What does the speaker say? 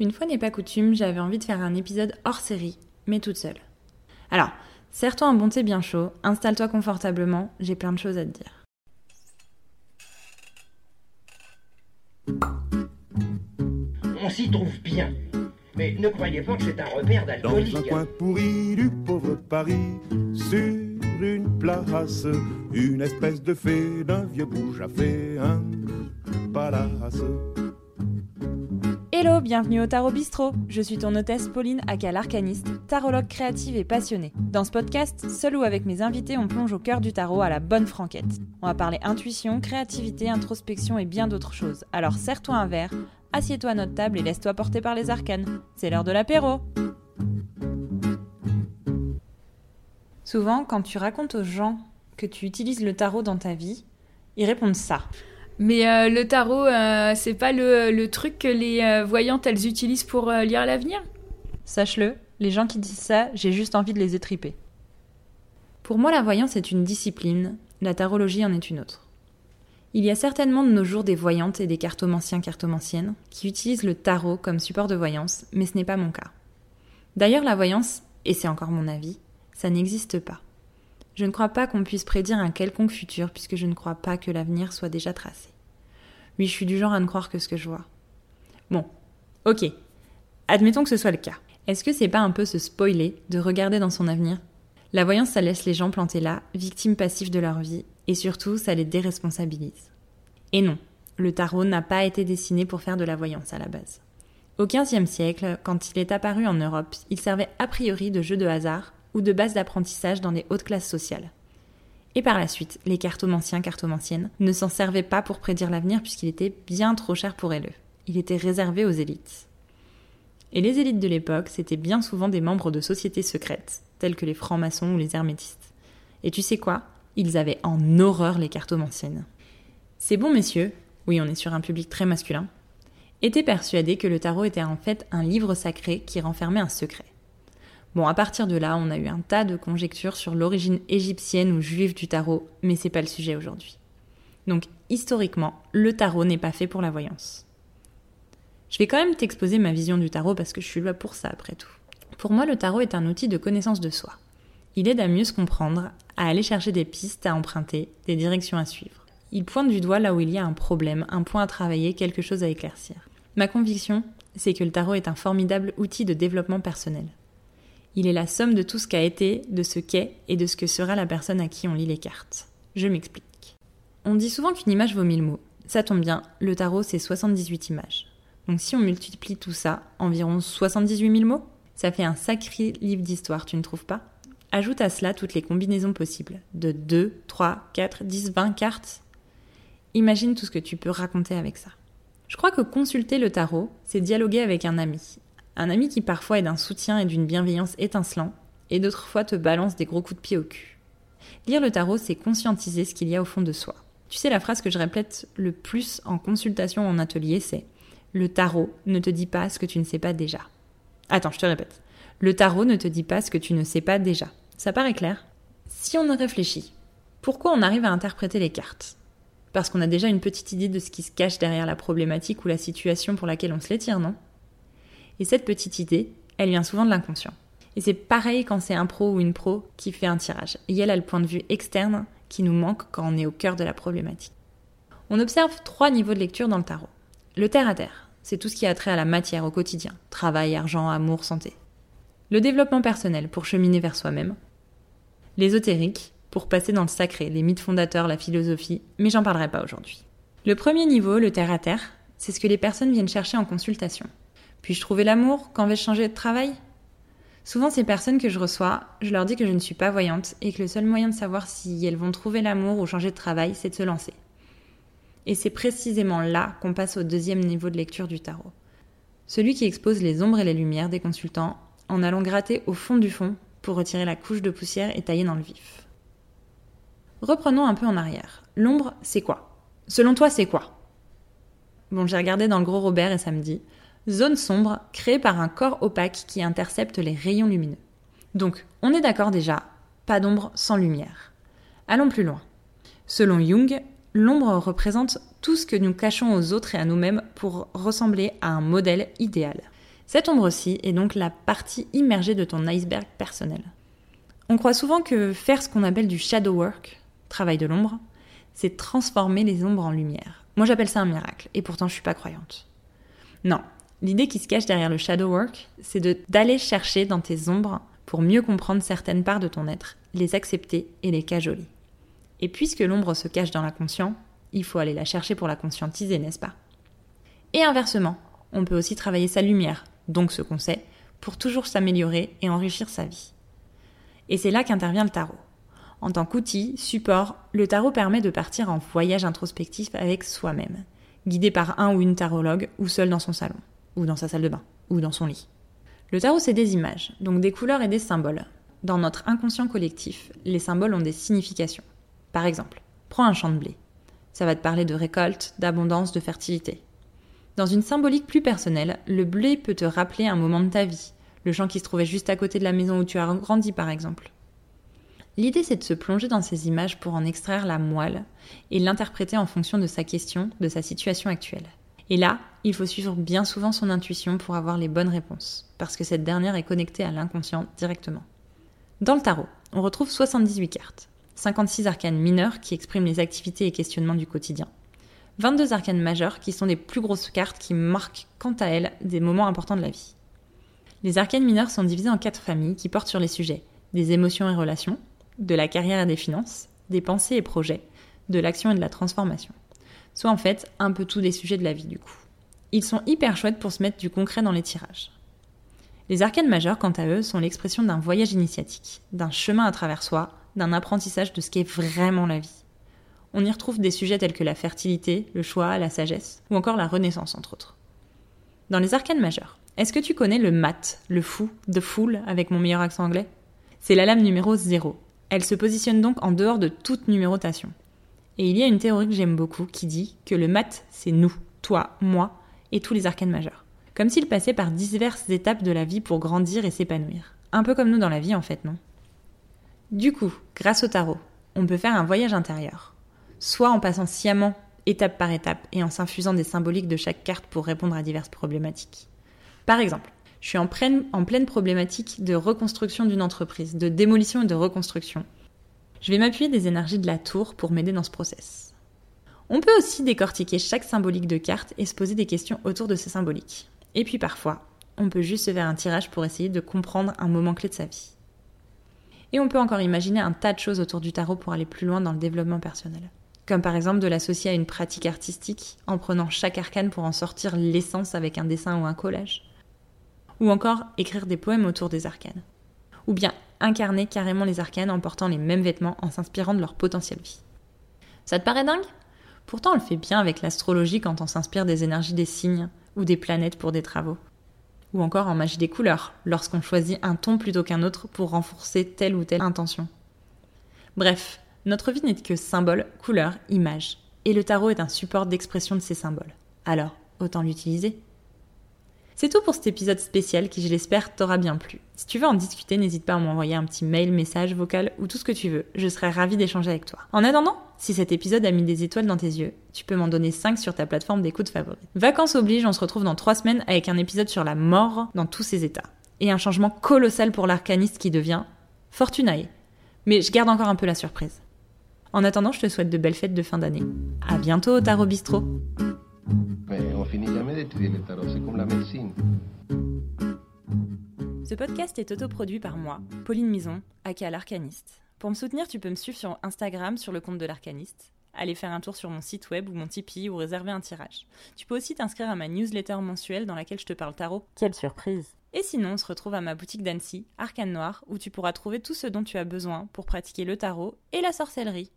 Une fois n'est pas coutume, j'avais envie de faire un épisode hors série, mais toute seule. Alors, serre-toi un bon thé bien chaud, installe-toi confortablement, j'ai plein de choses à te dire. On s'y trouve bien. Mais ne croyez pas que c'est un repère Dans un d'alcoolique. coin pourri du pauvre Paris, sur une place, une espèce de fée d'un vieux bouge a fait un palace. Hello, bienvenue au Tarot Bistrot. Je suis ton hôtesse Pauline aka l'arcaniste, tarologue créative et passionnée. Dans ce podcast, seul ou avec mes invités, on plonge au cœur du tarot à la bonne franquette. On va parler intuition, créativité, introspection et bien d'autres choses. Alors serre-toi un verre, assieds-toi à notre table et laisse-toi porter par les arcanes. C'est l'heure de l'apéro. Souvent, quand tu racontes aux gens que tu utilises le tarot dans ta vie, ils répondent ça. Mais euh, le tarot, euh, c'est pas le, le truc que les euh, voyantes elles utilisent pour euh, lire l'avenir? Sache-le, les gens qui disent ça, j'ai juste envie de les étriper. Pour moi, la voyance est une discipline, la tarologie en est une autre. Il y a certainement de nos jours des voyantes et des cartomanciens cartomanciennes qui utilisent le tarot comme support de voyance, mais ce n'est pas mon cas. D'ailleurs, la voyance, et c'est encore mon avis, ça n'existe pas. Je ne crois pas qu'on puisse prédire un quelconque futur puisque je ne crois pas que l'avenir soit déjà tracé. Oui, je suis du genre à ne croire que ce que je vois. Bon, ok, Admettons que ce soit le cas. Est-ce que c'est pas un peu se spoiler de regarder dans son avenir? La voyance, ça laisse les gens plantés là, victimes passives de leur vie, et surtout, ça les déresponsabilise. Et non, le tarot n'a pas été dessiné pour faire de la voyance à la base. Au XVe siècle, quand il est apparu en Europe, il servait a priori de jeu de hasard ou de base d'apprentissage dans les hautes classes sociales. Et par la suite, les cartomanciens, cartomanciennes ne s'en servaient pas pour prédire l'avenir puisqu'il était bien trop cher pour eux. Il était réservé aux élites. Et les élites de l'époque, c'était bien souvent des membres de sociétés secrètes, tels que les francs-maçons ou les hermétistes. Et tu sais quoi? Ils avaient en horreur les cartomanciennes. Ces bons messieurs, oui on est sur un public très masculin, étaient persuadés que le tarot était en fait un livre sacré qui renfermait un secret. Bon, à partir de là, on a eu un tas de conjectures sur l'origine égyptienne ou juive du tarot, mais c'est pas le sujet aujourd'hui. Donc, historiquement, le tarot n'est pas fait pour la voyance. Je vais quand même t'exposer ma vision du tarot parce que je suis là pour ça après tout. Pour moi, le tarot est un outil de connaissance de soi. Il aide à mieux se comprendre, à aller chercher des pistes à emprunter, des directions à suivre. Il pointe du doigt là où il y a un problème, un point à travailler, quelque chose à éclaircir. Ma conviction, c'est que le tarot est un formidable outil de développement personnel. Il est la somme de tout ce qu'a été, de ce qu'est et de ce que sera la personne à qui on lit les cartes. Je m'explique. On dit souvent qu'une image vaut mille mots. Ça tombe bien, le tarot c'est 78 images. Donc si on multiplie tout ça, environ 78 000 mots, ça fait un sacré livre d'histoire, tu ne trouves pas? Ajoute à cela toutes les combinaisons possibles, de 2, 3, 4, 10, 20 cartes. Imagine tout ce que tu peux raconter avec ça. Je crois que consulter le tarot, c'est dialoguer avec un ami. Un ami qui parfois est d'un soutien et d'une bienveillance étincelant, et d'autres fois te balance des gros coups de pied au cul. Lire le tarot, c'est conscientiser ce qu'il y a au fond de soi. Tu sais, la phrase que je répète le plus en consultation en atelier, c'est le tarot ne te dit pas ce que tu ne sais pas déjà. Attends, je te répète. Le tarot ne te dit pas ce que tu ne sais pas déjà. Ça paraît clair? Si on réfléchit, pourquoi on arrive à interpréter les cartes? Parce qu'on a déjà une petite idée de ce qui se cache derrière la problématique ou la situation pour laquelle on se les tire, non? Et cette petite idée, elle vient souvent de l'inconscient. Et c'est pareil quand c'est un pro ou une pro qui fait un tirage. Et elle a le point de vue externe qui nous manque quand on est au cœur de la problématique. On observe trois niveaux de lecture dans le tarot. Le terre à terre, c'est tout ce qui a trait à la matière au quotidien, travail, argent, amour, santé. Le développement personnel pour cheminer vers soi-même. L'ésotérique pour passer dans le sacré, les mythes fondateurs, la philosophie, mais j'en parlerai pas aujourd'hui. Le premier niveau, le terre à terre, c'est ce que les personnes viennent chercher en consultation. Puis-je trouver l'amour Quand vais-je changer de travail? Souvent, ces personnes que je reçois, je leur dis que je ne suis pas voyante et que le seul moyen de savoir si elles vont trouver l'amour ou changer de travail, c'est de se lancer. Et c'est précisément là qu'on passe au deuxième niveau de lecture du tarot. Celui qui expose les ombres et les lumières des consultants en allant gratter au fond du fond pour retirer la couche de poussière et tailler dans le vif. Reprenons un peu en arrière. L'ombre, c'est quoi? Selon toi, c'est quoi? Bon, j'ai regardé dans le gros Robert et ça me dit zone sombre créée par un corps opaque qui intercepte les rayons lumineux. Donc, on est d'accord déjà, pas d'ombre sans lumière. Allons plus loin. Selon Jung, l'ombre représente tout ce que nous cachons aux autres et à nous-mêmes pour ressembler à un modèle idéal. Cette ombre-ci est donc la partie immergée de ton iceberg personnel. On croit souvent que faire ce qu'on appelle du shadow work, travail de l'ombre, c'est transformer les ombres en lumière. Moi j'appelle ça un miracle, et pourtant je suis pas croyante. Non, l'idée qui se cache derrière le shadow work, c'est d'aller chercher dans tes ombres pour mieux comprendre certaines parts de ton être, les accepter et les cajoler. Et puisque l'ombre se cache dans l'inconscient, il faut aller la chercher pour la conscientiser, n'est-ce pas? Et inversement, on peut aussi travailler sa lumière, donc ce qu'on sait, pour toujours s'améliorer et enrichir sa vie. Et c'est là qu'intervient le tarot. En tant qu'outil, support, le tarot permet de partir en voyage introspectif avec soi-même, guidé par un ou une tarologue ou seul dans son salon, ou dans sa salle de bain, ou dans son lit. Le tarot, c'est des images, donc des couleurs et des symboles. Dans notre inconscient collectif, les symboles ont des significations. Par exemple, prends un champ de blé. Ça va te parler de récolte, d'abondance, de fertilité. Dans une symbolique plus personnelle, le blé peut te rappeler un moment de ta vie, le champ qui se trouvait juste à côté de la maison où tu as grandi par exemple. L'idée c'est de se plonger dans ces images pour en extraire la moelle et l'interpréter en fonction de sa question, de sa situation actuelle. Et là, il faut suivre bien souvent son intuition pour avoir les bonnes réponses, parce que cette dernière est connectée à l'inconscient directement. Dans le tarot, on retrouve 78 cartes. 56 arcanes mineures qui expriment les activités et questionnements du quotidien. 22 arcanes majeures qui sont des plus grosses cartes qui marquent quant à elles des moments importants de la vie. Les arcanes mineures sont divisées en quatre familles qui portent sur les sujets des émotions et relations, de la carrière et des finances, des pensées et projets, de l'action et de la transformation. Soit en fait un peu tous des sujets de la vie du coup. Ils sont hyper chouettes pour se mettre du concret dans les tirages. Les arcanes majeures, quant à eux, sont l'expression d'un voyage initiatique, d'un chemin à travers soi, d'un apprentissage de ce qu'est vraiment la vie. On y retrouve des sujets tels que la fertilité, le choix, la sagesse, ou encore la renaissance, entre autres. Dans les arcanes majeures, est-ce que tu connais le mat, le fou, the fool, avec mon meilleur accent anglais? C'est la lame numéro 0. Elle se positionne donc en dehors de toute numérotation. Et il y a une théorie que j'aime beaucoup qui dit que le mat, c'est nous, toi, moi, et tous les arcanes majeurs. Comme s'il passait par diverses étapes de la vie pour grandir et s'épanouir. Un peu comme nous dans la vie en fait, non? Du coup, grâce au tarot, on peut faire un voyage intérieur, soit en passant sciemment, étape par étape, et en s'infusant des symboliques de chaque carte pour répondre à diverses problématiques. Par exemple, je suis en pleine, en pleine problématique de reconstruction d'une entreprise, de démolition et de reconstruction. Je vais m'appuyer des énergies de la tour pour m'aider dans ce process. On peut aussi décortiquer chaque symbolique de carte et se poser des questions autour de ces symboliques. Et puis parfois, on peut juste se faire un tirage pour essayer de comprendre un moment clé de sa vie. Et on peut encore imaginer un tas de choses autour du tarot pour aller plus loin dans le développement personnel. Comme par exemple de l'associer à une pratique artistique en prenant chaque arcane pour en sortir l'essence avec un dessin ou un collage. Ou encore écrire des poèmes autour des arcanes. Ou bien incarner carrément les arcanes en portant les mêmes vêtements en s'inspirant de leur potentiel vie. Ça te paraît dingue? Pourtant on le fait bien avec l'astrologie quand on s'inspire des énergies des signes ou des planètes pour des travaux ou encore en magie des couleurs, lorsqu'on choisit un ton plutôt qu'un autre pour renforcer telle ou telle intention. Bref, notre vie n'est que symbole, couleur, image, et le tarot est un support d'expression de ces symboles. Alors, autant l'utiliser. C'est tout pour cet épisode spécial qui, je l'espère, t'aura bien plu. Si tu veux en discuter, n'hésite pas à m'envoyer un petit mail, message, vocal ou tout ce que tu veux. Je serai ravie d'échanger avec toi. En attendant, si cet épisode a mis des étoiles dans tes yeux, tu peux m'en donner 5 sur ta plateforme d'écoute favorite. Vacances oblige, on se retrouve dans 3 semaines avec un épisode sur la mort dans tous ses états. Et un changement colossal pour l'arcaniste qui devient Fortunae. Mais je garde encore un peu la surprise. En attendant, je te souhaite de belles fêtes de fin d'année. À bientôt au Tarot Bistro. Ce podcast est autoproduit par moi, Pauline Mison, aka l'Arcaniste. Pour me soutenir, tu peux me suivre sur Instagram sur le compte de l'Arcaniste, aller faire un tour sur mon site web ou mon Tipeee ou réserver un tirage. Tu peux aussi t'inscrire à ma newsletter mensuelle dans laquelle je te parle tarot. Quelle surprise Et sinon, on se retrouve à ma boutique d'Annecy, Arcane Noir, où tu pourras trouver tout ce dont tu as besoin pour pratiquer le tarot et la sorcellerie.